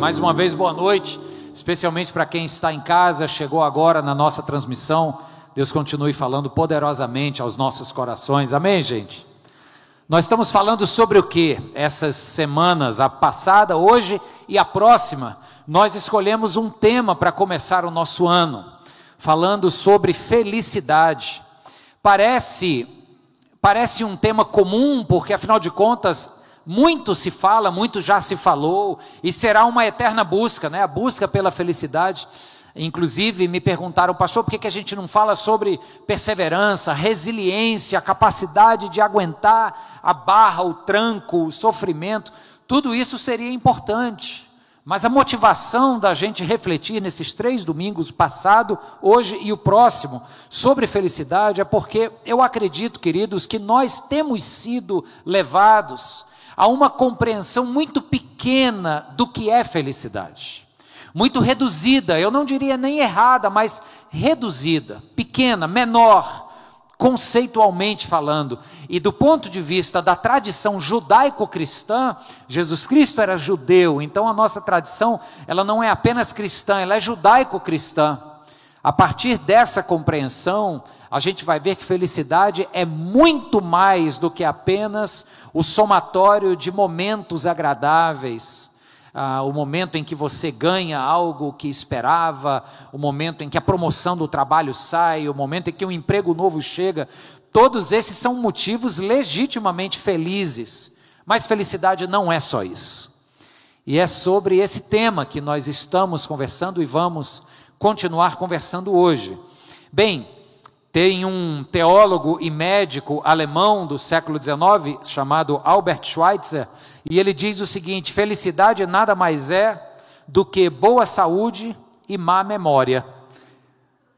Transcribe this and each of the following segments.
mais uma vez boa noite, especialmente para quem está em casa, chegou agora na nossa transmissão. Deus continue falando poderosamente aos nossos corações. Amém, gente? Nós estamos falando sobre o que? Essas semanas, a passada, hoje e a próxima, nós escolhemos um tema para começar o nosso ano, falando sobre felicidade. Parece parece um tema comum, porque afinal de contas muito se fala, muito já se falou, e será uma eterna busca, né? a busca pela felicidade. Inclusive, me perguntaram, pastor, por que, que a gente não fala sobre perseverança, resiliência, capacidade de aguentar a barra, o tranco, o sofrimento? Tudo isso seria importante. Mas a motivação da gente refletir nesses três domingos, passado, hoje e o próximo, sobre felicidade, é porque eu acredito, queridos, que nós temos sido levados a uma compreensão muito pequena do que é felicidade. Muito reduzida, eu não diria nem errada, mas reduzida, pequena, menor, conceitualmente falando. E do ponto de vista da tradição judaico-cristã, Jesus Cristo era judeu, então a nossa tradição, ela não é apenas cristã, ela é judaico-cristã. A partir dessa compreensão, a gente vai ver que felicidade é muito mais do que apenas o somatório de momentos agradáveis, ah, o momento em que você ganha algo que esperava, o momento em que a promoção do trabalho sai, o momento em que um emprego novo chega. Todos esses são motivos legitimamente felizes, mas felicidade não é só isso. E é sobre esse tema que nós estamos conversando e vamos continuar conversando hoje. Bem, tem um teólogo e médico alemão do século XIX, chamado Albert Schweitzer, e ele diz o seguinte: felicidade nada mais é do que boa saúde e má memória.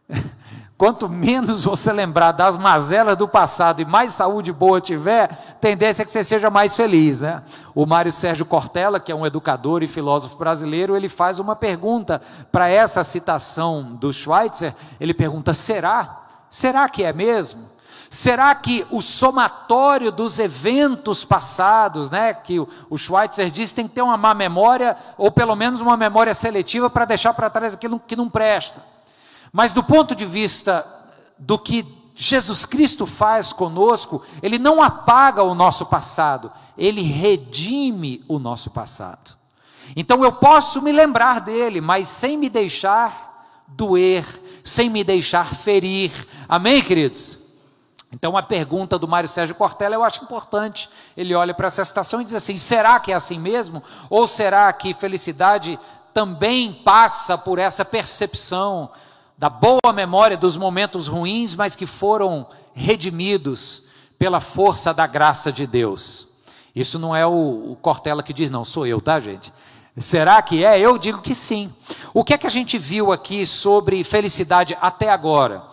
Quanto menos você lembrar das mazelas do passado e mais saúde boa tiver, tendência é que você seja mais feliz. Né? O Mário Sérgio Cortella, que é um educador e filósofo brasileiro, ele faz uma pergunta para essa citação do Schweitzer. Ele pergunta: será Será que é mesmo? Será que o somatório dos eventos passados, né, que o Schweitzer diz, tem que ter uma má memória, ou pelo menos uma memória seletiva para deixar para trás aquilo que não presta? Mas do ponto de vista do que Jesus Cristo faz conosco, Ele não apaga o nosso passado, Ele redime o nosso passado. Então eu posso me lembrar dele, mas sem me deixar doer, sem me deixar ferir. Amém, queridos? Então, a pergunta do Mário Sérgio Cortella eu acho importante. Ele olha para essa situação e diz assim: será que é assim mesmo? Ou será que felicidade também passa por essa percepção da boa memória dos momentos ruins, mas que foram redimidos pela força da graça de Deus? Isso não é o Cortella que diz, não, sou eu, tá, gente? Será que é? Eu digo que sim. O que é que a gente viu aqui sobre felicidade até agora?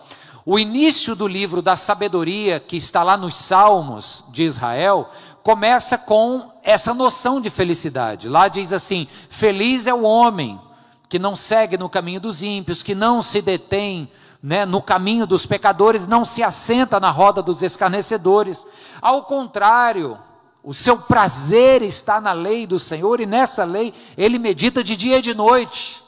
O início do livro da sabedoria, que está lá nos Salmos de Israel, começa com essa noção de felicidade. Lá diz assim: Feliz é o homem que não segue no caminho dos ímpios, que não se detém né, no caminho dos pecadores, não se assenta na roda dos escarnecedores. Ao contrário, o seu prazer está na lei do Senhor e nessa lei ele medita de dia e de noite.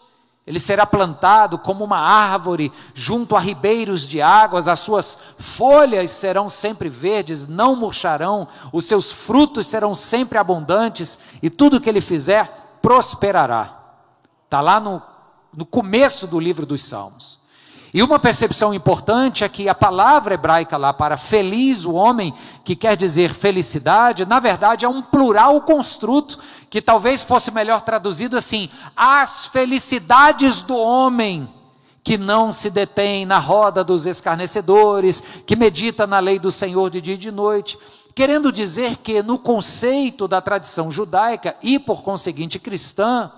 Ele será plantado como uma árvore junto a ribeiros de águas, as suas folhas serão sempre verdes, não murcharão, os seus frutos serão sempre abundantes e tudo que ele fizer prosperará. Está lá no, no começo do livro dos Salmos. E uma percepção importante é que a palavra hebraica lá para feliz, o homem, que quer dizer felicidade, na verdade é um plural construto, que talvez fosse melhor traduzido assim: as felicidades do homem que não se detém na roda dos escarnecedores, que medita na lei do Senhor de dia e de noite. Querendo dizer que, no conceito da tradição judaica e, por conseguinte, cristã,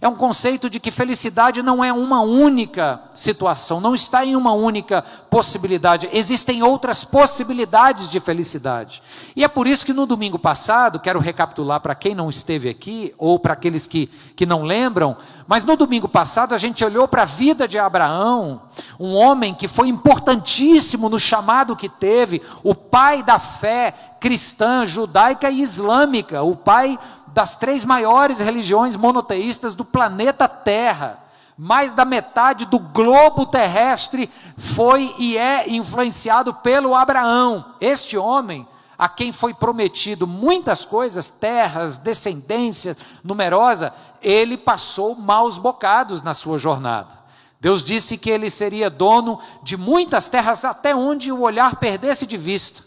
é um conceito de que felicidade não é uma única situação, não está em uma única possibilidade, existem outras possibilidades de felicidade. E é por isso que no domingo passado, quero recapitular para quem não esteve aqui, ou para aqueles que, que não lembram, mas no domingo passado a gente olhou para a vida de Abraão, um homem que foi importantíssimo no chamado que teve, o pai da fé cristã, judaica e islâmica, o pai das três maiores religiões monoteístas do planeta Terra. Mais da metade do globo terrestre foi e é influenciado pelo Abraão. Este homem, a quem foi prometido muitas coisas, terras, descendência numerosa, ele passou maus bocados na sua jornada. Deus disse que ele seria dono de muitas terras até onde o olhar perdesse de vista.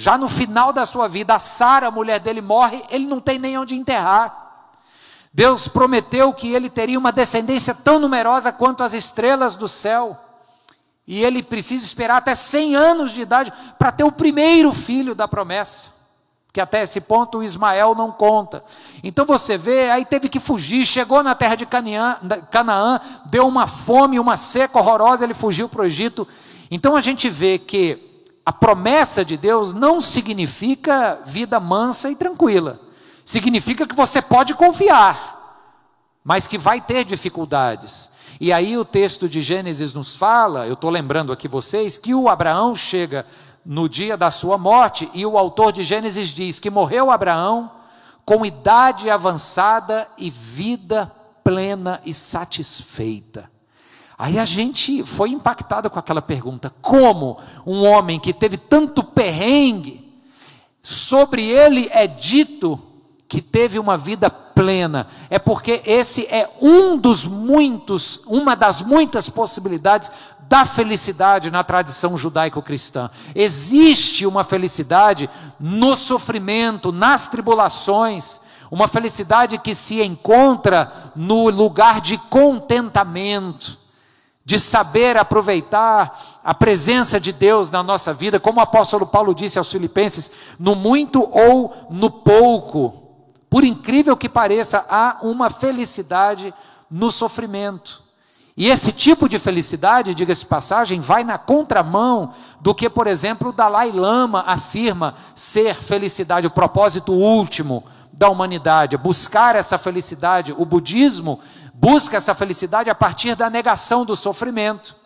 Já no final da sua vida, a Sara, a mulher dele, morre, ele não tem nem onde enterrar. Deus prometeu que ele teria uma descendência tão numerosa quanto as estrelas do céu. E ele precisa esperar até 100 anos de idade para ter o primeiro filho da promessa. Que até esse ponto o Ismael não conta. Então você vê, aí teve que fugir, chegou na terra de Canaã, deu uma fome, uma seca horrorosa, ele fugiu para o Egito. Então a gente vê que a promessa de Deus não significa vida mansa e tranquila. Significa que você pode confiar, mas que vai ter dificuldades. E aí o texto de Gênesis nos fala, eu estou lembrando aqui vocês, que o Abraão chega no dia da sua morte, e o autor de Gênesis diz que morreu Abraão com idade avançada e vida plena e satisfeita. Aí a gente foi impactado com aquela pergunta: como um homem que teve tanto perrengue, sobre ele é dito que teve uma vida plena? É porque esse é um dos muitos, uma das muitas possibilidades da felicidade na tradição judaico-cristã. Existe uma felicidade no sofrimento, nas tribulações, uma felicidade que se encontra no lugar de contentamento de saber aproveitar a presença de Deus na nossa vida, como o apóstolo Paulo disse aos Filipenses, no muito ou no pouco. Por incrível que pareça, há uma felicidade no sofrimento. E esse tipo de felicidade, diga-se passagem, vai na contramão do que, por exemplo, o Dalai Lama afirma ser felicidade, o propósito último da humanidade, buscar essa felicidade. O budismo busca essa felicidade a partir da negação do sofrimento.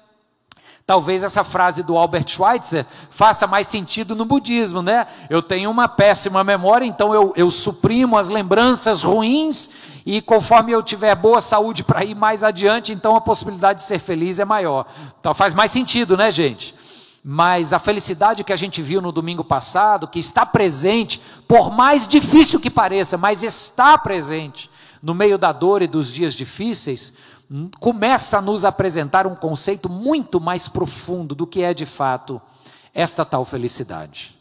Talvez essa frase do Albert Schweitzer faça mais sentido no budismo, né? Eu tenho uma péssima memória, então eu, eu suprimo as lembranças ruins, e conforme eu tiver boa saúde para ir mais adiante, então a possibilidade de ser feliz é maior. Então faz mais sentido, né, gente? Mas a felicidade que a gente viu no domingo passado, que está presente, por mais difícil que pareça, mas está presente, no meio da dor e dos dias difíceis, começa a nos apresentar um conceito muito mais profundo do que é de fato esta tal felicidade.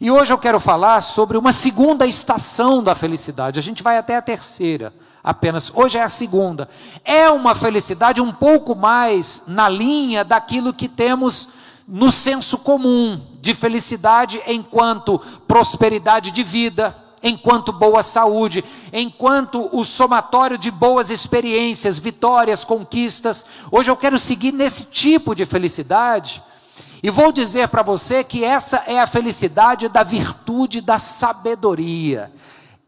E hoje eu quero falar sobre uma segunda estação da felicidade. A gente vai até a terceira, apenas. Hoje é a segunda. É uma felicidade um pouco mais na linha daquilo que temos no senso comum de felicidade enquanto prosperidade de vida enquanto boa saúde, enquanto o somatório de boas experiências, vitórias, conquistas. Hoje eu quero seguir nesse tipo de felicidade. E vou dizer para você que essa é a felicidade da virtude da sabedoria.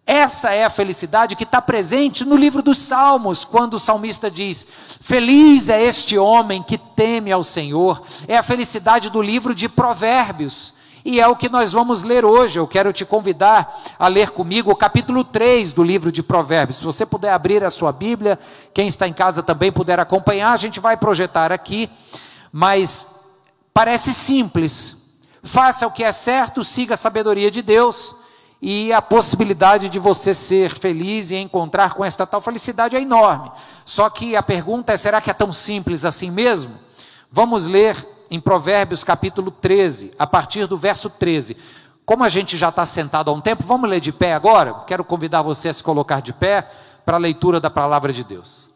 Essa é a felicidade que está presente no livro dos Salmos, quando o salmista diz: Feliz é este homem que teme ao Senhor. É a felicidade do livro de Provérbios. E é o que nós vamos ler hoje. Eu quero te convidar a ler comigo o capítulo 3 do livro de Provérbios. Se você puder abrir a sua Bíblia, quem está em casa também puder acompanhar, a gente vai projetar aqui, mas parece simples. Faça o que é certo, siga a sabedoria de Deus, e a possibilidade de você ser feliz e encontrar com esta tal felicidade é enorme. Só que a pergunta é: será que é tão simples assim mesmo? Vamos ler em Provérbios capítulo 13, a partir do verso 13. Como a gente já está sentado há um tempo, vamos ler de pé agora? Quero convidar você a se colocar de pé para a leitura da palavra de Deus.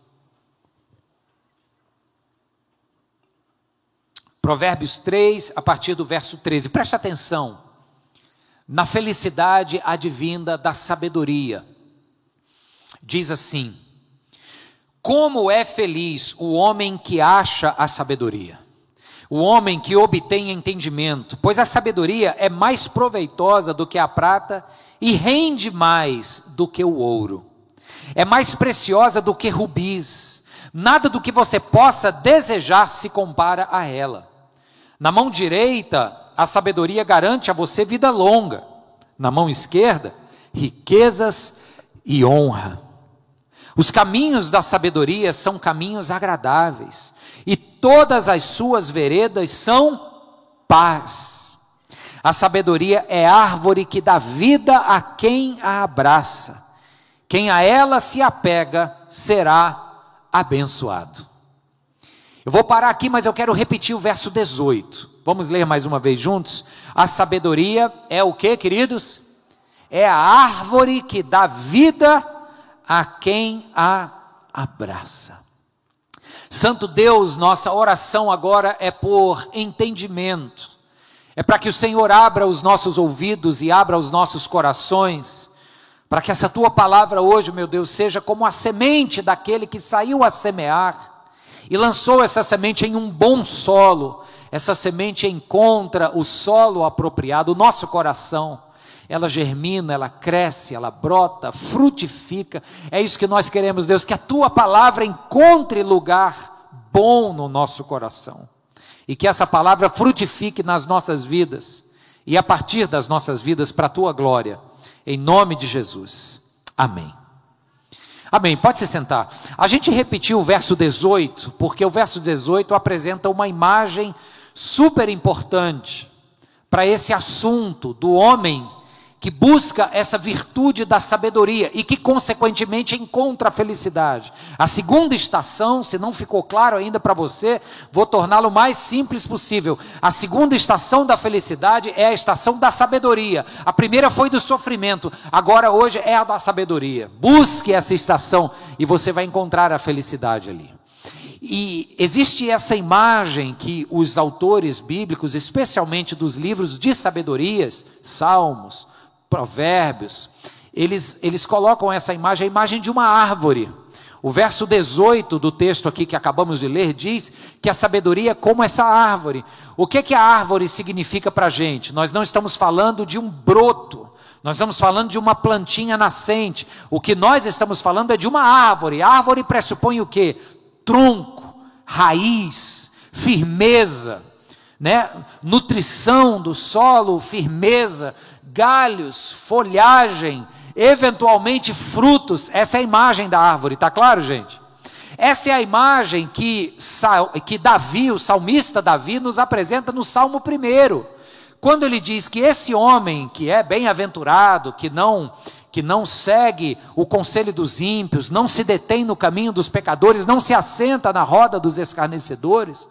Provérbios 3, a partir do verso 13. Preste atenção. Na felicidade advinda da sabedoria. Diz assim: Como é feliz o homem que acha a sabedoria o homem que obtém entendimento, pois a sabedoria é mais proveitosa do que a prata e rende mais do que o ouro. É mais preciosa do que rubis. Nada do que você possa desejar se compara a ela. Na mão direita, a sabedoria garante a você vida longa. Na mão esquerda, riquezas e honra. Os caminhos da sabedoria são caminhos agradáveis, e todas as suas veredas são paz. A sabedoria é árvore que dá vida a quem a abraça. Quem a ela se apega será abençoado. Eu vou parar aqui, mas eu quero repetir o verso 18. Vamos ler mais uma vez juntos? A sabedoria é o que, queridos? É a árvore que dá vida a quem a abraça. Santo Deus, nossa oração agora é por entendimento, é para que o Senhor abra os nossos ouvidos e abra os nossos corações, para que essa tua palavra hoje, meu Deus, seja como a semente daquele que saiu a semear e lançou essa semente em um bom solo. Essa semente encontra o solo apropriado, o nosso coração ela germina, ela cresce, ela brota, frutifica. É isso que nós queremos, Deus, que a tua palavra encontre lugar bom no nosso coração e que essa palavra frutifique nas nossas vidas e a partir das nossas vidas para a tua glória, em nome de Jesus. Amém. Amém. Pode se sentar. A gente repetiu o verso 18, porque o verso 18 apresenta uma imagem super importante para esse assunto do homem que busca essa virtude da sabedoria e que, consequentemente, encontra a felicidade. A segunda estação, se não ficou claro ainda para você, vou torná-lo mais simples possível. A segunda estação da felicidade é a estação da sabedoria. A primeira foi do sofrimento, agora, hoje, é a da sabedoria. Busque essa estação e você vai encontrar a felicidade ali. E existe essa imagem que os autores bíblicos, especialmente dos livros de sabedorias, Salmos, Provérbios, eles, eles colocam essa imagem, a imagem de uma árvore. O verso 18 do texto aqui que acabamos de ler diz que a sabedoria é como essa árvore. O que, que a árvore significa para a gente? Nós não estamos falando de um broto, nós estamos falando de uma plantinha nascente. O que nós estamos falando é de uma árvore. A árvore pressupõe o que? Tronco, raiz, firmeza, né? nutrição do solo, firmeza, galhos, folhagem, eventualmente frutos. Essa é a imagem da árvore, está claro, gente? Essa é a imagem que, que Davi, o salmista Davi, nos apresenta no Salmo 1. Quando ele diz que esse homem que é bem-aventurado, que não que não segue o conselho dos ímpios, não se detém no caminho dos pecadores, não se assenta na roda dos escarnecedores,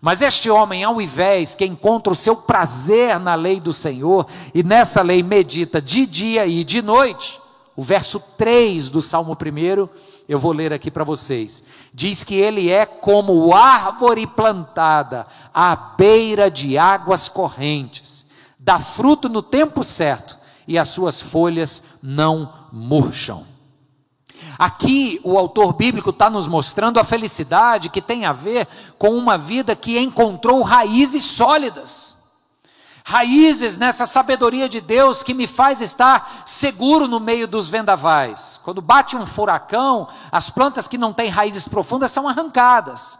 mas este homem, ao invés que encontra o seu prazer na lei do Senhor, e nessa lei medita de dia e de noite, o verso 3 do Salmo 1, eu vou ler aqui para vocês. Diz que ele é como árvore plantada à beira de águas correntes, dá fruto no tempo certo, e as suas folhas não murcham. Aqui o autor bíblico está nos mostrando a felicidade que tem a ver com uma vida que encontrou raízes sólidas. Raízes nessa sabedoria de Deus que me faz estar seguro no meio dos vendavais. Quando bate um furacão, as plantas que não têm raízes profundas são arrancadas.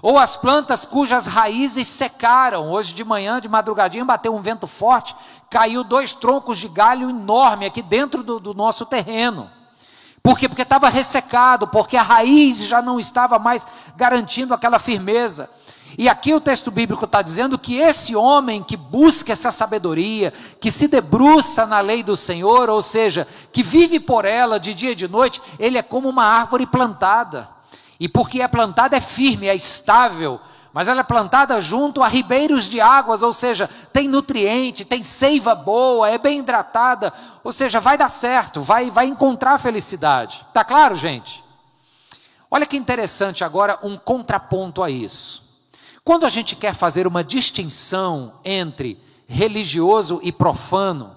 Ou as plantas cujas raízes secaram. Hoje de manhã, de madrugadinha, bateu um vento forte, caiu dois troncos de galho enorme aqui dentro do, do nosso terreno. Por quê? Porque estava ressecado, porque a raiz já não estava mais garantindo aquela firmeza. E aqui o texto bíblico está dizendo que esse homem que busca essa sabedoria, que se debruça na lei do Senhor, ou seja, que vive por ela de dia e de noite, ele é como uma árvore plantada. E porque é plantada é firme, é estável, mas ela é plantada junto a ribeiros de águas, ou seja, tem nutriente, tem seiva boa, é bem hidratada, ou seja, vai dar certo, vai, vai encontrar felicidade. Tá claro, gente? Olha que interessante agora um contraponto a isso. Quando a gente quer fazer uma distinção entre religioso e profano,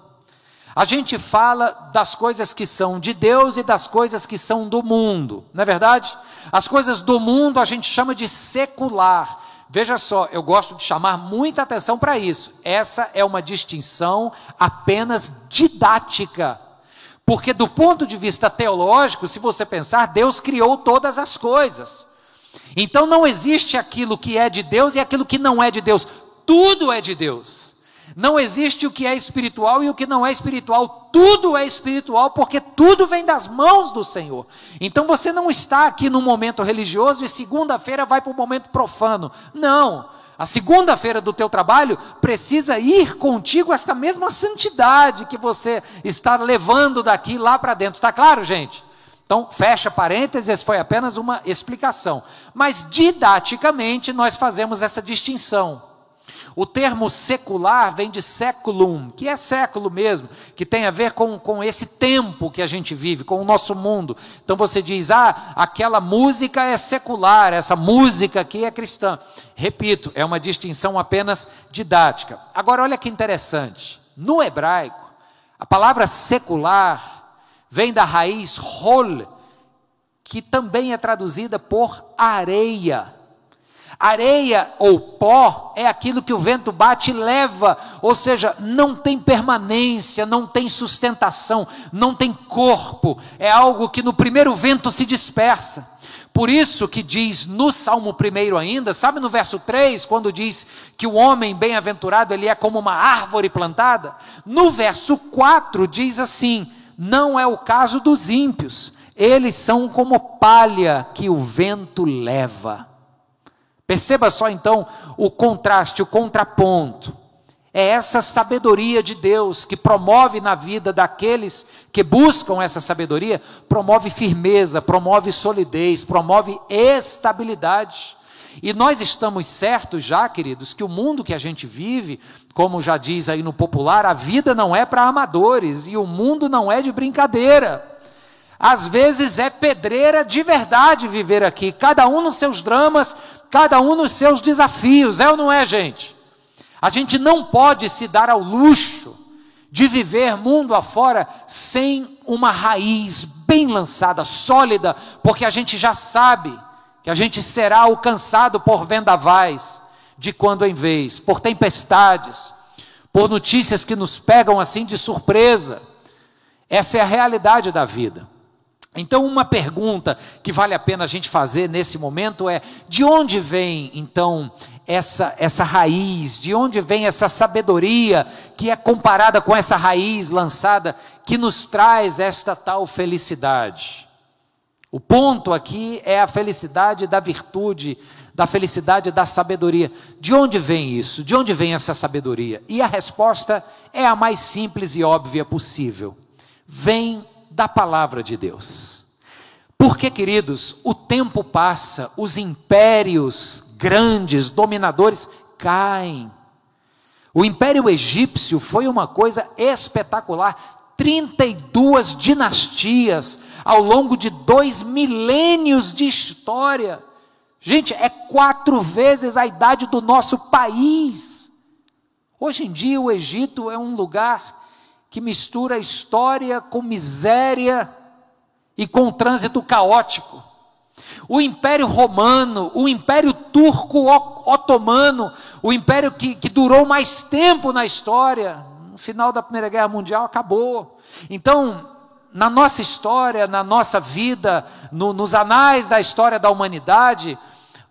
a gente fala das coisas que são de Deus e das coisas que são do mundo, não é verdade? As coisas do mundo a gente chama de secular, Veja só, eu gosto de chamar muita atenção para isso. Essa é uma distinção apenas didática. Porque, do ponto de vista teológico, se você pensar, Deus criou todas as coisas. Então, não existe aquilo que é de Deus e aquilo que não é de Deus. Tudo é de Deus. Não existe o que é espiritual e o que não é espiritual. Tudo é espiritual porque tudo vem das mãos do Senhor. Então você não está aqui no momento religioso e segunda-feira vai para o momento profano. Não. A segunda-feira do teu trabalho precisa ir contigo esta mesma santidade que você está levando daqui lá para dentro. Está claro, gente? Então, fecha parênteses, foi apenas uma explicação. Mas didaticamente nós fazemos essa distinção. O termo secular vem de seculum, que é século mesmo, que tem a ver com, com esse tempo que a gente vive, com o nosso mundo. Então você diz, ah, aquela música é secular, essa música aqui é cristã. Repito, é uma distinção apenas didática. Agora, olha que interessante. No hebraico, a palavra secular vem da raiz hol, que também é traduzida por areia. Areia ou pó é aquilo que o vento bate e leva, ou seja, não tem permanência, não tem sustentação, não tem corpo, é algo que no primeiro vento se dispersa. Por isso que diz no Salmo 1 ainda, sabe no verso 3, quando diz que o homem bem-aventurado ele é como uma árvore plantada? No verso 4 diz assim: não é o caso dos ímpios, eles são como palha que o vento leva. Perceba só então o contraste, o contraponto. É essa sabedoria de Deus que promove na vida daqueles que buscam essa sabedoria, promove firmeza, promove solidez, promove estabilidade. E nós estamos certos já, queridos, que o mundo que a gente vive, como já diz aí no popular, a vida não é para amadores e o mundo não é de brincadeira. Às vezes é pedreira de verdade viver aqui, cada um nos seus dramas, cada um nos seus desafios, é ou não é, gente? A gente não pode se dar ao luxo de viver mundo afora sem uma raiz bem lançada, sólida, porque a gente já sabe que a gente será alcançado por vendavais de quando em vez, por tempestades, por notícias que nos pegam assim de surpresa. Essa é a realidade da vida. Então, uma pergunta que vale a pena a gente fazer nesse momento é: de onde vem então essa, essa raiz? De onde vem essa sabedoria que é comparada com essa raiz lançada que nos traz esta tal felicidade? O ponto aqui é a felicidade da virtude, da felicidade da sabedoria. De onde vem isso? De onde vem essa sabedoria? E a resposta é a mais simples e óbvia possível: vem da palavra de Deus. Porque, queridos, o tempo passa, os impérios grandes, dominadores, caem. O império egípcio foi uma coisa espetacular. 32 dinastias ao longo de dois milênios de história. Gente, é quatro vezes a idade do nosso país. Hoje em dia, o Egito é um lugar que mistura história com miséria e com trânsito caótico. O Império Romano, o Império Turco Otomano, o império que, que durou mais tempo na história, no final da Primeira Guerra Mundial acabou. Então, na nossa história, na nossa vida, no, nos anais da história da humanidade,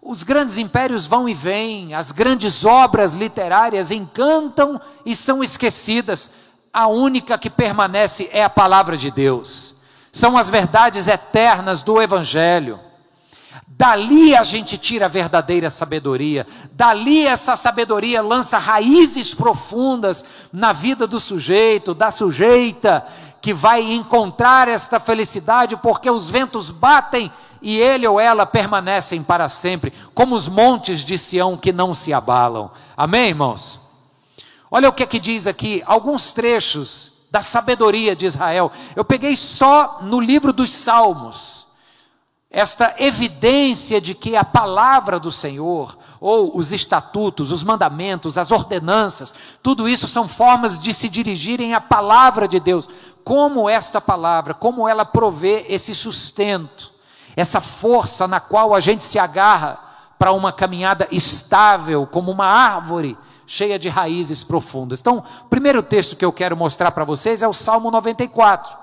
os grandes impérios vão e vêm, as grandes obras literárias encantam e são esquecidas, a única que permanece é a palavra de Deus, são as verdades eternas do Evangelho. Dali a gente tira a verdadeira sabedoria, dali essa sabedoria lança raízes profundas na vida do sujeito, da sujeita, que vai encontrar esta felicidade, porque os ventos batem e ele ou ela permanecem para sempre, como os montes de Sião que não se abalam. Amém, irmãos? Olha o que é que diz aqui, alguns trechos da sabedoria de Israel. Eu peguei só no livro dos Salmos, esta evidência de que a palavra do Senhor, ou os estatutos, os mandamentos, as ordenanças, tudo isso são formas de se dirigirem à palavra de Deus. Como esta palavra, como ela provê esse sustento, essa força na qual a gente se agarra para uma caminhada estável, como uma árvore cheia de raízes profundas. Então, o primeiro texto que eu quero mostrar para vocês é o Salmo 94.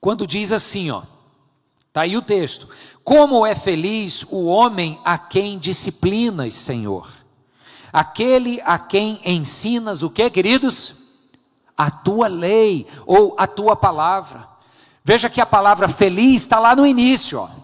Quando diz assim, ó, tá aí o texto: Como é feliz o homem a quem disciplinas, Senhor. aquele a quem ensinas o que, queridos? A tua lei ou a tua palavra. Veja que a palavra feliz está lá no início, ó.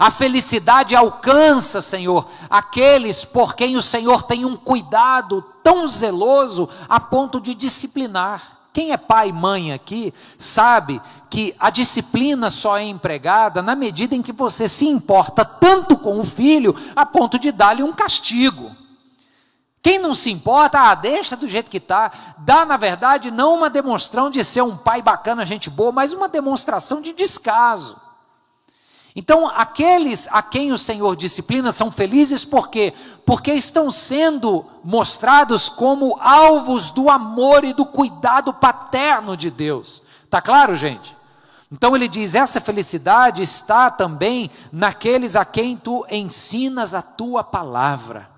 A felicidade alcança, Senhor, aqueles por quem o Senhor tem um cuidado tão zeloso a ponto de disciplinar. Quem é pai e mãe aqui sabe que a disciplina só é empregada na medida em que você se importa tanto com o filho a ponto de dar-lhe um castigo. Quem não se importa, ah, deixa do jeito que está. Dá, na verdade, não uma demonstração de ser um pai bacana, gente boa, mas uma demonstração de descaso. Então, aqueles a quem o Senhor disciplina são felizes por quê? Porque estão sendo mostrados como alvos do amor e do cuidado paterno de Deus. Tá claro, gente? Então ele diz: essa felicidade está também naqueles a quem tu ensinas a tua palavra.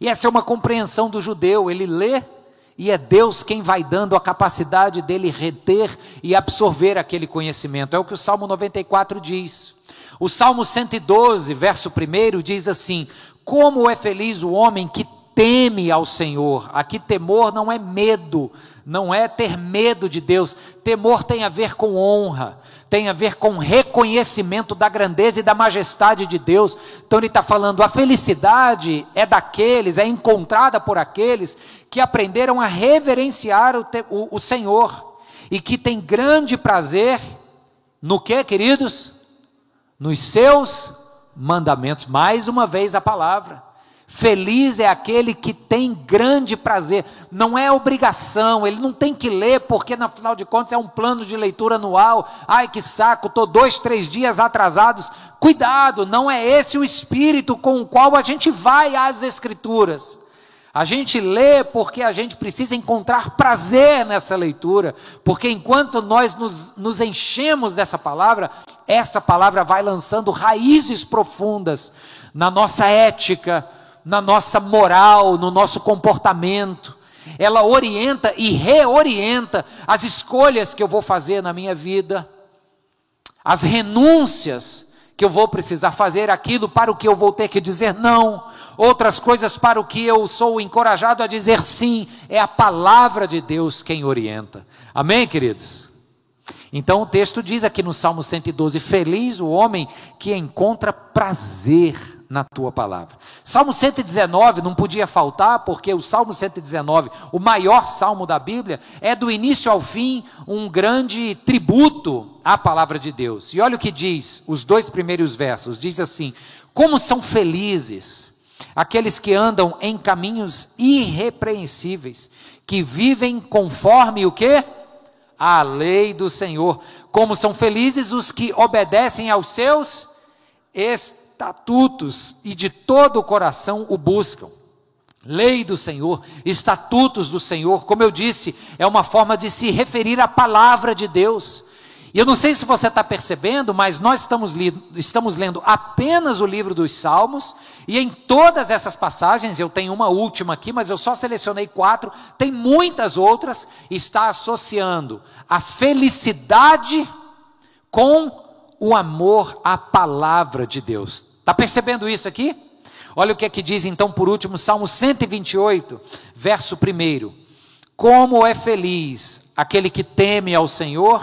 E essa é uma compreensão do judeu, ele lê e é Deus quem vai dando a capacidade dele reter e absorver aquele conhecimento. É o que o Salmo 94 diz. O Salmo 112, verso 1 diz assim: Como é feliz o homem que teme ao Senhor. Aqui temor não é medo, não é ter medo de Deus. Temor tem a ver com honra, tem a ver com reconhecimento da grandeza e da majestade de Deus. Então ele está falando: a felicidade é daqueles, é encontrada por aqueles que aprenderam a reverenciar o, o, o Senhor e que tem grande prazer no que, queridos? Nos seus mandamentos. Mais uma vez a palavra. Feliz é aquele que tem grande prazer, não é obrigação, ele não tem que ler, porque na final de contas é um plano de leitura anual. Ai que saco, estou dois, três dias atrasados. Cuidado, não é esse o espírito com o qual a gente vai às Escrituras. A gente lê porque a gente precisa encontrar prazer nessa leitura, porque enquanto nós nos, nos, enchemos dessa palavra, essa palavra vai lançando raízes profundas na nossa ética, na nossa moral, no nosso comportamento. Ela orienta e reorienta as escolhas que eu vou fazer na minha vida, as renúncias que eu vou precisar fazer, aquilo para o que eu vou ter que dizer não, outras coisas para o que eu sou encorajado a dizer sim, é a palavra de Deus quem orienta. Amém, queridos? Então o texto diz aqui no Salmo 112: Feliz o homem que encontra prazer na tua palavra. Salmo 119 não podia faltar, porque o Salmo 119, o maior salmo da Bíblia, é do início ao fim um grande tributo à palavra de Deus. E olha o que diz, os dois primeiros versos: diz assim: Como são felizes aqueles que andam em caminhos irrepreensíveis, que vivem conforme o que? A lei do Senhor. Como são felizes os que obedecem aos seus estatutos e de todo o coração o buscam. Lei do Senhor, estatutos do Senhor, como eu disse, é uma forma de se referir à palavra de Deus. E eu não sei se você está percebendo, mas nós estamos, estamos lendo apenas o livro dos Salmos, e em todas essas passagens, eu tenho uma última aqui, mas eu só selecionei quatro, tem muitas outras, está associando a felicidade com o amor à palavra de Deus. Está percebendo isso aqui? Olha o que é que diz então por último, Salmo 128, verso 1. Como é feliz aquele que teme ao Senhor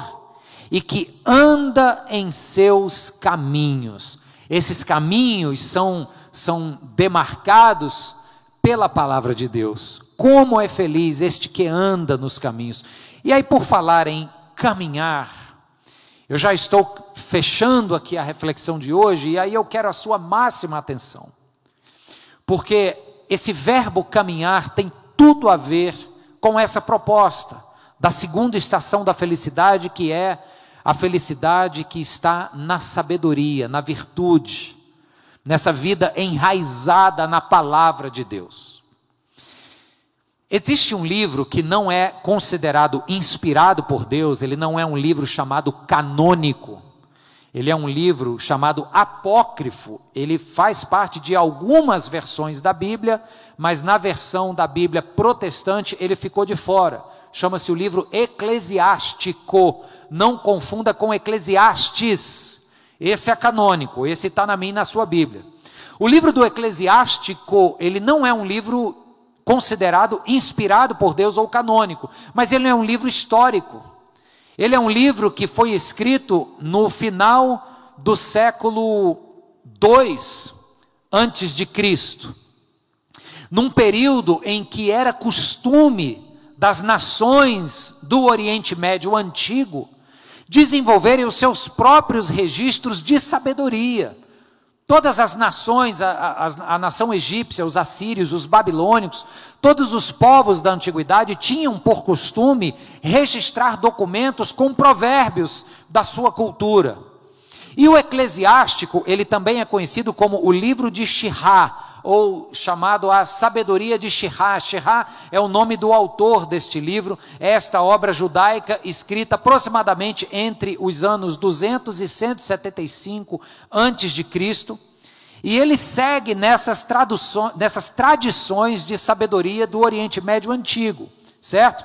e que anda em seus caminhos. Esses caminhos são, são demarcados pela palavra de Deus. Como é feliz este que anda nos caminhos. E aí, por falar em caminhar, eu já estou fechando aqui a reflexão de hoje, e aí eu quero a sua máxima atenção. Porque esse verbo caminhar tem tudo a ver com essa proposta da segunda estação da felicidade, que é a felicidade que está na sabedoria, na virtude, nessa vida enraizada na palavra de Deus. Existe um livro que não é considerado inspirado por Deus, ele não é um livro chamado canônico. Ele é um livro chamado apócrifo. Ele faz parte de algumas versões da Bíblia, mas na versão da Bíblia protestante ele ficou de fora. Chama-se o livro Eclesiástico. Não confunda com Eclesiastes. Esse é canônico, esse está na minha e na sua Bíblia. O livro do Eclesiástico, ele não é um livro considerado inspirado por Deus ou canônico, mas ele é um livro histórico. Ele é um livro que foi escrito no final do século II antes de Cristo, num período em que era costume das nações do Oriente Médio antigo desenvolverem os seus próprios registros de sabedoria. Todas as nações, a, a, a, nação egípcia, os assírios, os babilônicos, todos os povos da antiguidade tinham por costume registrar documentos com provérbios da sua cultura. E o eclesiástico, ele também é conhecido como o livro de Shirá, ou chamado A Sabedoria de Shirá. Shirá é o nome do autor deste livro, é esta obra judaica escrita aproximadamente entre os anos 200 e 175 antes de Cristo. E ele segue nessas, traduções, nessas tradições de sabedoria do Oriente Médio antigo, certo?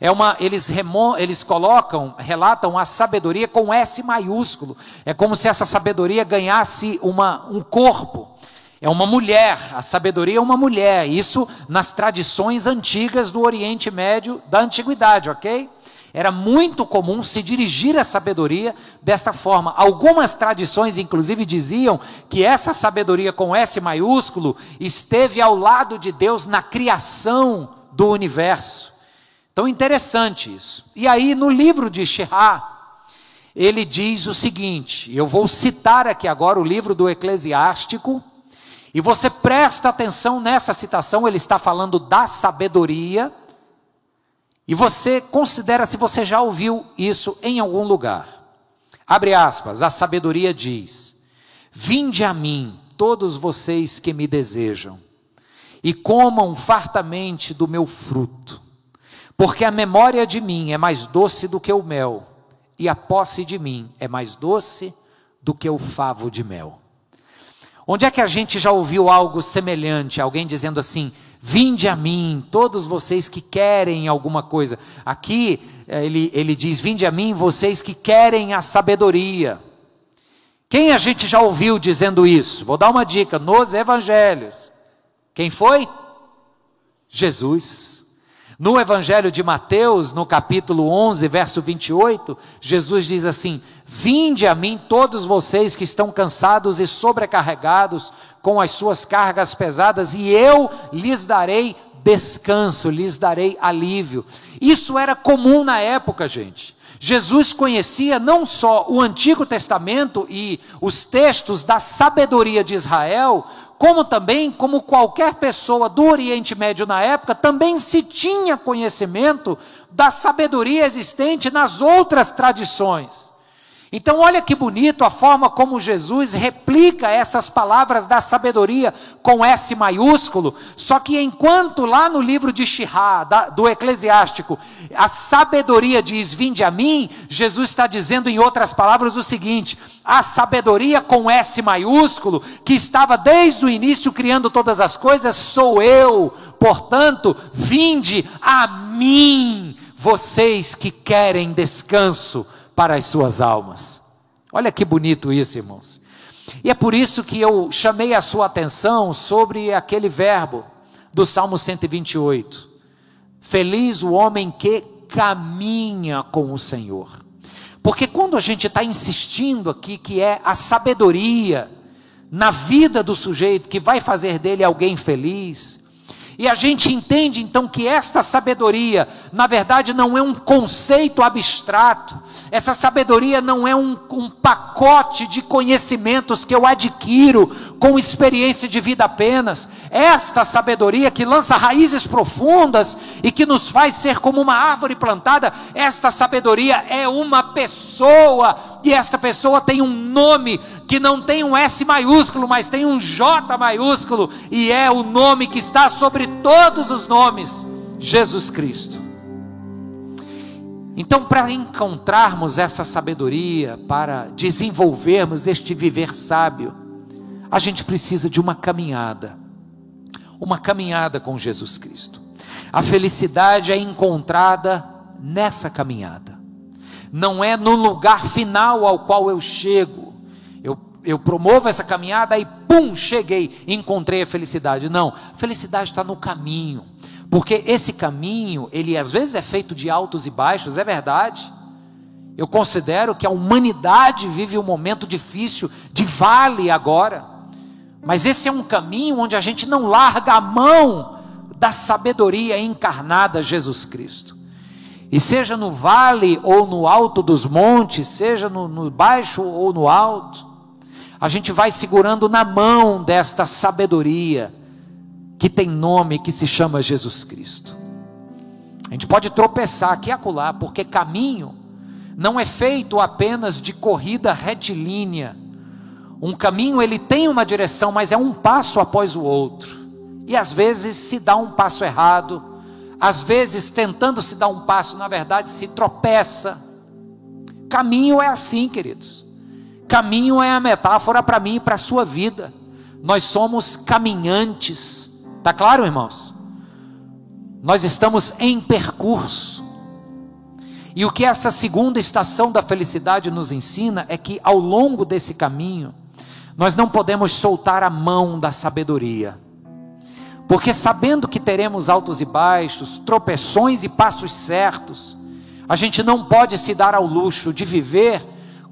É uma, eles, remo, eles colocam, relatam a sabedoria com S maiúsculo. É como se essa sabedoria ganhasse uma, um corpo. É uma mulher, a sabedoria é uma mulher, isso nas tradições antigas do Oriente Médio, da antiguidade, ok? Era muito comum se dirigir à sabedoria desta forma. Algumas tradições, inclusive, diziam que essa sabedoria com S maiúsculo esteve ao lado de Deus na criação do universo. Então, interessante isso. E aí, no livro de Shihá, ele diz o seguinte: eu vou citar aqui agora o livro do Eclesiástico e você presta atenção nessa citação, ele está falando da sabedoria. E você considera se você já ouviu isso em algum lugar. Abre aspas, a sabedoria diz: Vinde a mim, todos vocês que me desejam, e comam fartamente do meu fruto, porque a memória de mim é mais doce do que o mel, e a posse de mim é mais doce do que o favo de mel. Onde é que a gente já ouviu algo semelhante? Alguém dizendo assim: Vinde a mim, todos vocês que querem alguma coisa. Aqui eh, ele, ele diz: Vinde a mim, vocês que querem a sabedoria. Quem a gente já ouviu dizendo isso? Vou dar uma dica: nos evangelhos. Quem foi? Jesus. No Evangelho de Mateus, no capítulo 11, verso 28, Jesus diz assim: Vinde a mim todos vocês que estão cansados e sobrecarregados com as suas cargas pesadas, e eu lhes darei descanso, lhes darei alívio. Isso era comum na época, gente. Jesus conhecia não só o Antigo Testamento e os textos da sabedoria de Israel, como também, como qualquer pessoa do Oriente Médio na época, também se tinha conhecimento da sabedoria existente nas outras tradições. Então, olha que bonito a forma como Jesus replica essas palavras da sabedoria com S maiúsculo, só que enquanto lá no livro de Shihá, do Eclesiástico, a sabedoria diz: Vinde a mim, Jesus está dizendo, em outras palavras, o seguinte: a sabedoria com S maiúsculo, que estava desde o início criando todas as coisas, sou eu, portanto, vinde a mim, vocês que querem descanso para as suas almas. Olha que bonito isso, irmãos. E é por isso que eu chamei a sua atenção sobre aquele verbo do Salmo 128. Feliz o homem que caminha com o Senhor. Porque quando a gente está insistindo aqui que é a sabedoria na vida do sujeito que vai fazer dele alguém feliz, e a gente entende então que esta sabedoria, na verdade, não é um conceito abstrato, essa sabedoria não é um, um, pacote de conhecimentos que eu adquiro com experiência de vida apenas. Esta sabedoria que lança raízes profundas e que nos faz ser como uma árvore plantada, esta sabedoria é uma pessoa, e esta pessoa tem um nome que não tem um S maiúsculo, mas tem um J maiúsculo, e é o nome que está sobre todos os nomes: Jesus Cristo. Então, para encontrarmos essa sabedoria, para desenvolvermos este viver sábio, a gente precisa de uma caminhada, uma caminhada com Jesus Cristo. A felicidade é encontrada nessa caminhada, não é no lugar final ao qual eu chego, eu promovo essa caminhada e pum, cheguei, encontrei a felicidade. Não, a felicidade está no caminho. Porque esse caminho, ele às vezes é feito de altos e baixos, é verdade. Eu considero que a humanidade vive um momento difícil, de vale agora. Mas esse é um caminho onde a gente não larga a mão da sabedoria encarnada Jesus Cristo. E seja no vale ou no alto dos montes, seja no, no baixo ou no alto, a gente vai segurando na mão desta sabedoria que tem nome que se chama Jesus Cristo. A gente pode tropeçar aqui e acolá, porque caminho não é feito apenas de corrida retilínea. Um caminho ele tem uma direção, mas é um passo após o outro. E às vezes se dá um passo errado, às vezes tentando se dar um passo, na verdade se tropeça. Caminho é assim, queridos. Caminho é a metáfora para mim e para a sua vida. Nós somos caminhantes. Tá claro, irmãos? Nós estamos em percurso. E o que essa segunda estação da felicidade nos ensina é que ao longo desse caminho, nós não podemos soltar a mão da sabedoria. Porque sabendo que teremos altos e baixos, tropeções e passos certos, a gente não pode se dar ao luxo de viver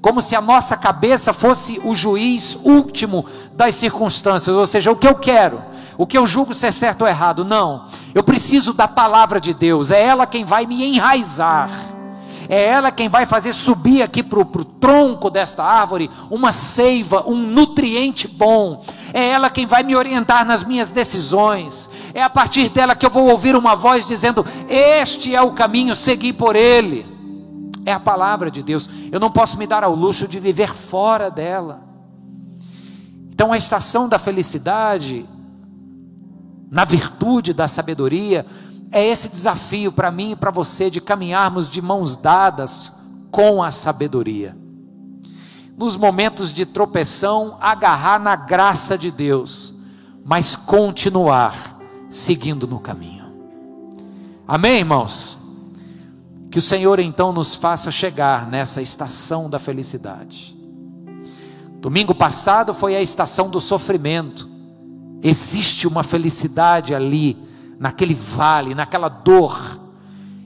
como se a nossa cabeça fosse o juiz último das circunstâncias, ou seja, o que eu quero, o que eu julgo ser certo ou errado. Não, eu preciso da palavra de Deus, é ela quem vai me enraizar é ela quem vai fazer subir aqui para o tronco desta árvore uma seiva, um nutriente bom. É ela quem vai me orientar nas minhas decisões. É a partir dela que eu vou ouvir uma voz dizendo: Este é o caminho, segui por ele. É a palavra de Deus. Eu não posso me dar ao luxo de viver fora dela. Então, a estação da felicidade, na virtude da sabedoria, é esse desafio para mim e para você de caminharmos de mãos dadas com a sabedoria. Nos momentos de tropeção, agarrar na graça de Deus, mas continuar seguindo no caminho. Amém, irmãos? Que o Senhor então nos faça chegar nessa estação da felicidade. Domingo passado foi a estação do sofrimento. Existe uma felicidade ali naquele vale, naquela dor.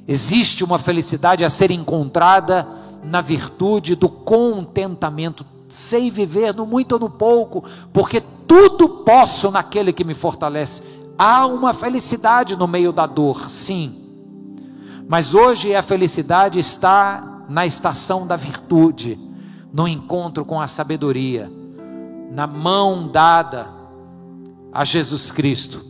Existe uma felicidade a ser encontrada na virtude do contentamento. Sei viver no muito ou no pouco, porque tudo posso naquele que me fortalece. Há uma felicidade no meio da dor, sim. Mas hoje a felicidade está na estação da virtude, no encontro com a sabedoria, na mão dada a Jesus Cristo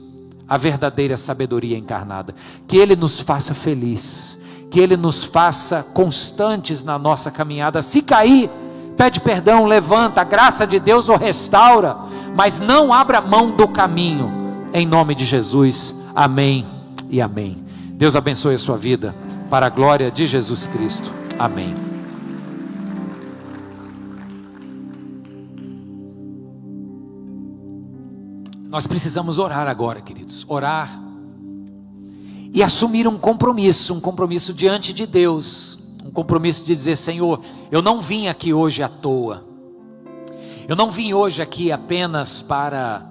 a verdadeira sabedoria encarnada. Que Ele nos faça feliz, que Ele nos faça constantes na nossa caminhada. Se cair, pede perdão, levanta, a graça de Deus o restaura, mas não abra mão do caminho, em nome de Jesus. Amém e amém. Deus abençoe a sua vida, para a glória de Jesus Cristo. Amém. Nós precisamos orar agora, queridos. Orar e assumir um compromisso, um compromisso diante de Deus, um compromisso de dizer: Senhor, eu não vim aqui hoje à toa, eu não vim hoje aqui apenas para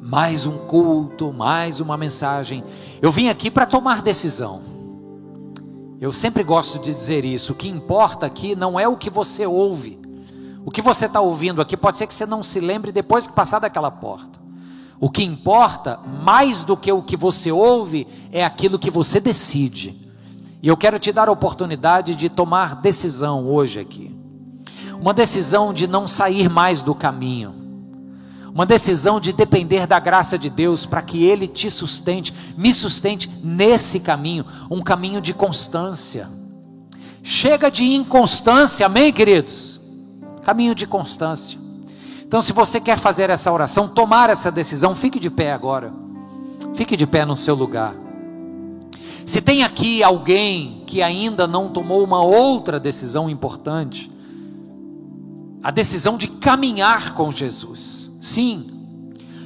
mais um culto, mais uma mensagem, eu vim aqui para tomar decisão. Eu sempre gosto de dizer isso: o que importa aqui não é o que você ouve, o que você está ouvindo aqui pode ser que você não se lembre depois que passar daquela porta. O que importa, mais do que o que você ouve, é aquilo que você decide. E eu quero te dar a oportunidade de tomar decisão hoje aqui. Uma decisão de não sair mais do caminho. Uma decisão de depender da graça de Deus para que Ele te sustente, me sustente nesse caminho, um caminho de constância. Chega de inconstância, amém, queridos? Caminho de constância. Então, se você quer fazer essa oração, tomar essa decisão, fique de pé agora. Fique de pé no seu lugar. Se tem aqui alguém que ainda não tomou uma outra decisão importante, a decisão de caminhar com Jesus. Sim,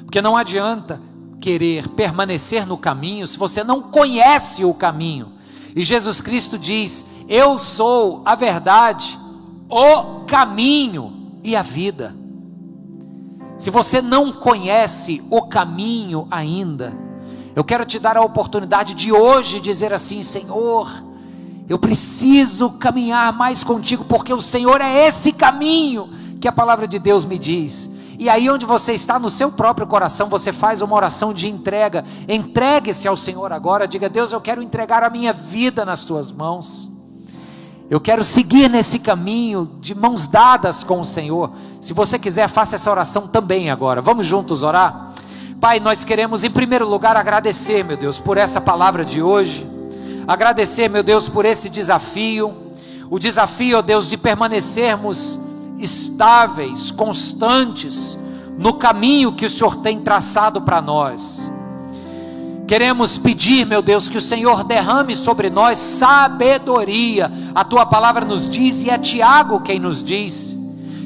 porque não adianta querer permanecer no caminho se você não conhece o caminho. E Jesus Cristo diz: Eu sou a verdade, o caminho e a vida. Se você não conhece o caminho ainda, eu quero te dar a oportunidade de hoje dizer assim: Senhor, eu preciso caminhar mais contigo, porque o Senhor é esse caminho que a palavra de Deus me diz. E aí, onde você está, no seu próprio coração, você faz uma oração de entrega. Entregue-se ao Senhor agora. Diga: Deus, eu quero entregar a minha vida nas tuas mãos. Eu quero seguir nesse caminho de mãos dadas com o Senhor. Se você quiser, faça essa oração também agora. Vamos juntos orar? Pai, nós queremos em primeiro lugar agradecer, meu Deus, por essa palavra de hoje. Agradecer, meu Deus, por esse desafio. O desafio, ó Deus, de permanecermos estáveis, constantes no caminho que o Senhor tem traçado para nós. Queremos pedir, meu Deus, que o Senhor derrame sobre nós sabedoria. A tua palavra nos diz, e é Tiago quem nos diz,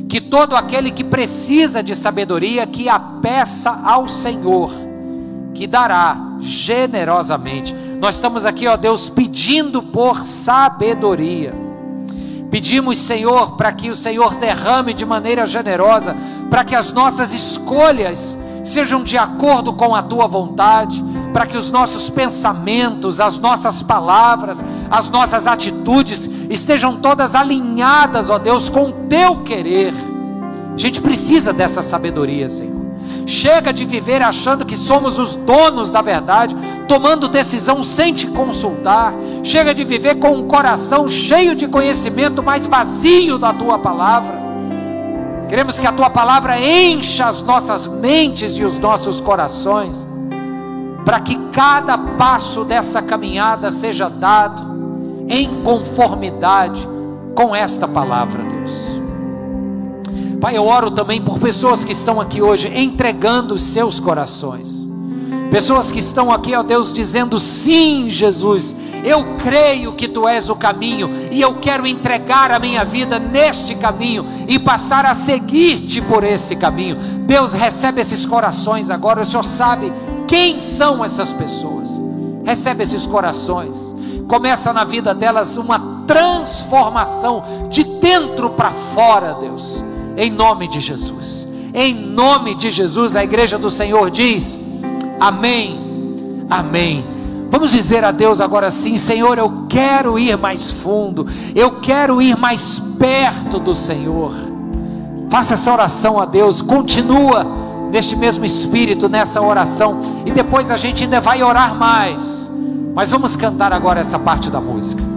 que todo aquele que precisa de sabedoria, que a peça ao Senhor, que dará generosamente. Nós estamos aqui, ó Deus, pedindo por sabedoria. Pedimos, Senhor, para que o Senhor derrame de maneira generosa, para que as nossas escolhas sejam de acordo com a tua vontade, para que os nossos pensamentos, as nossas palavras, as nossas atitudes estejam todas alinhadas, ó Deus, com o teu querer. A gente precisa dessa sabedoria, Senhor. Chega de viver achando que somos os donos da verdade, tomando decisão sem te consultar. Chega de viver com um coração cheio de conhecimento, mas vazio da tua palavra. Queremos que a tua palavra encha as nossas mentes e os nossos corações, para que cada passo dessa caminhada seja dado em conformidade com esta palavra, Deus. Pai, eu oro também por pessoas que estão aqui hoje entregando os seus corações. Pessoas que estão aqui, ó Deus, dizendo: sim, Jesus, eu creio que tu és o caminho e eu quero entregar a minha vida neste caminho e passar a seguir-te por esse caminho. Deus recebe esses corações agora, o Senhor sabe quem são essas pessoas. Recebe esses corações, começa na vida delas uma transformação de dentro para fora, Deus em nome de Jesus. Em nome de Jesus, a igreja do Senhor diz: Amém. Amém. Vamos dizer a Deus agora sim, Senhor, eu quero ir mais fundo, eu quero ir mais perto do Senhor. Faça essa oração a Deus, continua neste mesmo espírito, nessa oração, e depois a gente ainda vai orar mais. Mas vamos cantar agora essa parte da música.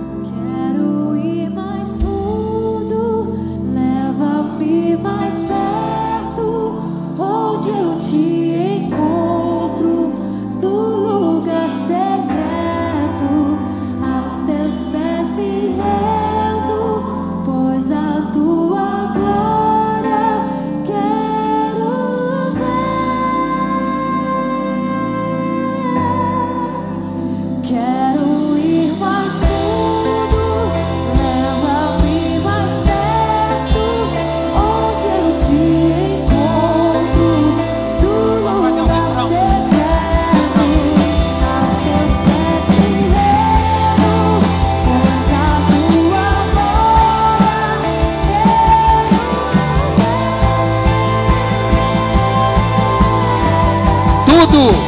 Deus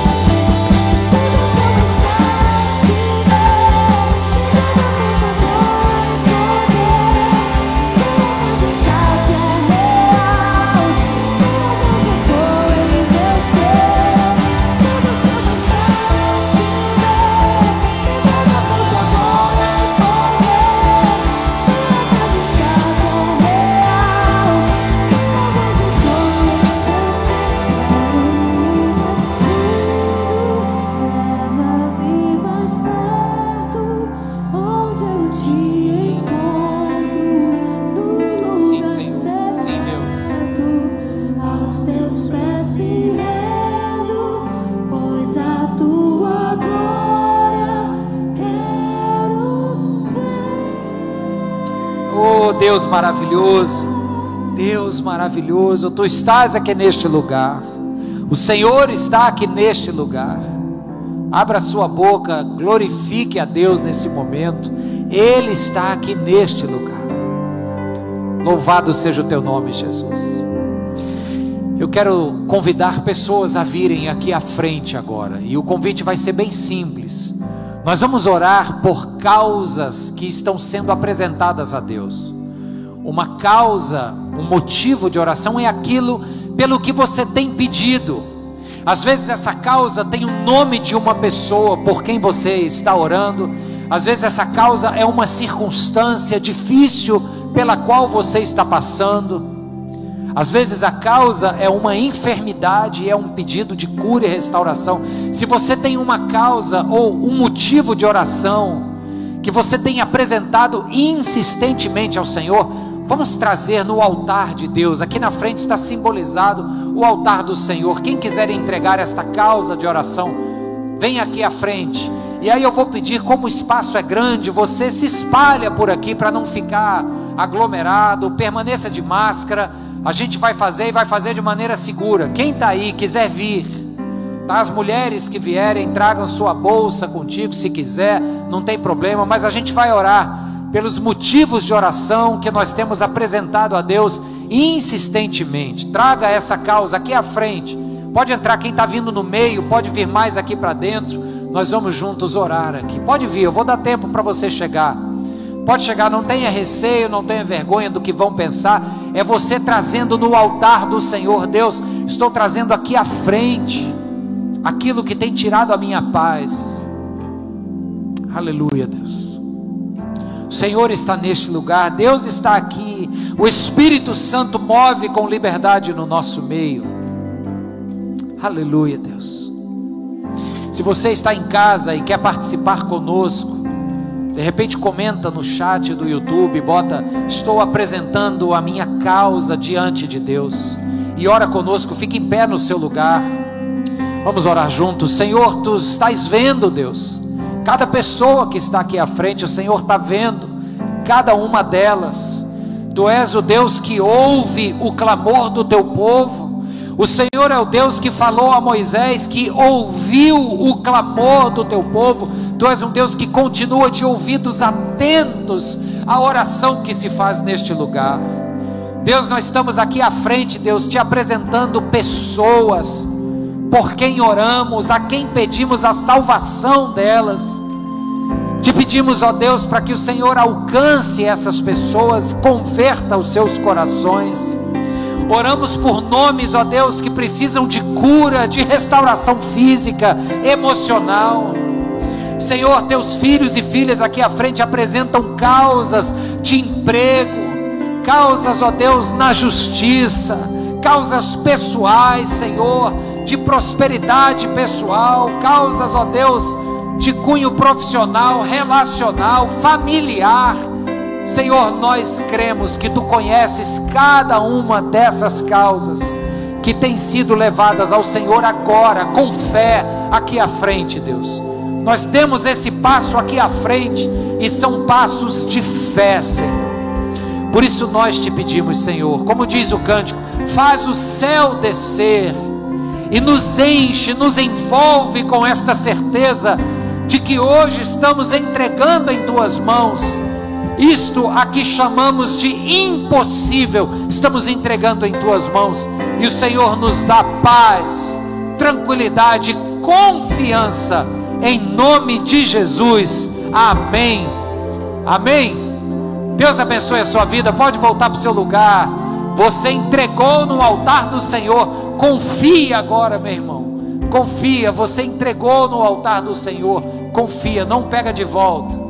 maravilhoso, Deus maravilhoso, tu estás aqui neste lugar, o Senhor está aqui neste lugar. Abra sua boca, glorifique a Deus nesse momento, Ele está aqui neste lugar. Louvado seja o teu nome, Jesus. Eu quero convidar pessoas a virem aqui à frente agora, e o convite vai ser bem simples. Nós vamos orar por causas que estão sendo apresentadas a Deus. Uma causa, um motivo de oração é aquilo pelo que você tem pedido. Às vezes essa causa tem o nome de uma pessoa por quem você está orando. Às vezes essa causa é uma circunstância difícil pela qual você está passando. Às vezes a causa é uma enfermidade, é um pedido de cura e restauração. Se você tem uma causa ou um motivo de oração que você tem apresentado insistentemente ao Senhor, vamos trazer no altar de Deus. Aqui na frente está simbolizado o altar do Senhor. Quem quiser entregar esta causa de oração, vem aqui à frente. E aí eu vou pedir, como o espaço é grande, você se espalha por aqui para não ficar aglomerado, permaneça de máscara a gente vai fazer e vai fazer de maneira segura. Quem está aí, quiser vir, tá? As mulheres que vierem, tragam sua bolsa contigo se quiser, não tem problema, mas a gente vai orar pelos motivos de oração que nós temos apresentado a Deus insistentemente. Traga essa causa aqui à frente. Pode entrar quem está vindo no meio, pode vir mais aqui para dentro. Nós vamos juntos orar aqui. Pode vir, eu vou dar tempo para você chegar. Pode chegar, não tenha receio, não tenha vergonha do que vão pensar. É você trazendo no altar do Senhor, Deus, estou trazendo aqui à frente aquilo que tem tirado a minha paz. Aleluia, Deus. Senhor está neste lugar, Deus está aqui. O Espírito Santo move com liberdade no nosso meio. Aleluia, Deus. Se você está em casa e quer participar conosco, de repente comenta no chat do YouTube, bota: Estou apresentando a minha causa diante de Deus. E ora conosco, fique em pé no seu lugar. Vamos orar juntos. Senhor, tu estás vendo, Deus. Cada pessoa que está aqui à frente, o Senhor está vendo. Cada uma delas. Tu és o Deus que ouve o clamor do teu povo. O Senhor é o Deus que falou a Moisés, que ouviu o clamor do teu povo Tu és um Deus que continua de ouvidos atentos à oração que se faz neste lugar. Deus, nós estamos aqui à frente, Deus, te apresentando pessoas por quem oramos, a quem pedimos a salvação delas. Te pedimos, ó Deus, para que o Senhor alcance essas pessoas, converta os seus corações. Oramos por nomes, ó Deus, que precisam de cura, de restauração física, emocional. Senhor, teus filhos e filhas aqui à frente apresentam causas de emprego, causas, ó Deus, na justiça, causas pessoais, Senhor, de prosperidade pessoal, causas, ó Deus, de cunho profissional, relacional, familiar. Senhor, nós cremos que tu conheces cada uma dessas causas que têm sido levadas ao Senhor agora, com fé, aqui à frente, Deus. Nós temos esse passo aqui à frente e são passos de fé, Senhor. Por isso nós te pedimos, Senhor, como diz o cântico, faz o céu descer e nos enche, nos envolve com esta certeza de que hoje estamos entregando em tuas mãos. Isto aqui chamamos de impossível, estamos entregando em tuas mãos, e o Senhor nos dá paz, tranquilidade, confiança em nome de Jesus. Amém. Amém. Deus abençoe a sua vida. Pode voltar para o seu lugar. Você entregou no altar do Senhor. Confia agora, meu irmão. Confia. Você entregou no altar do Senhor. Confia. Não pega de volta.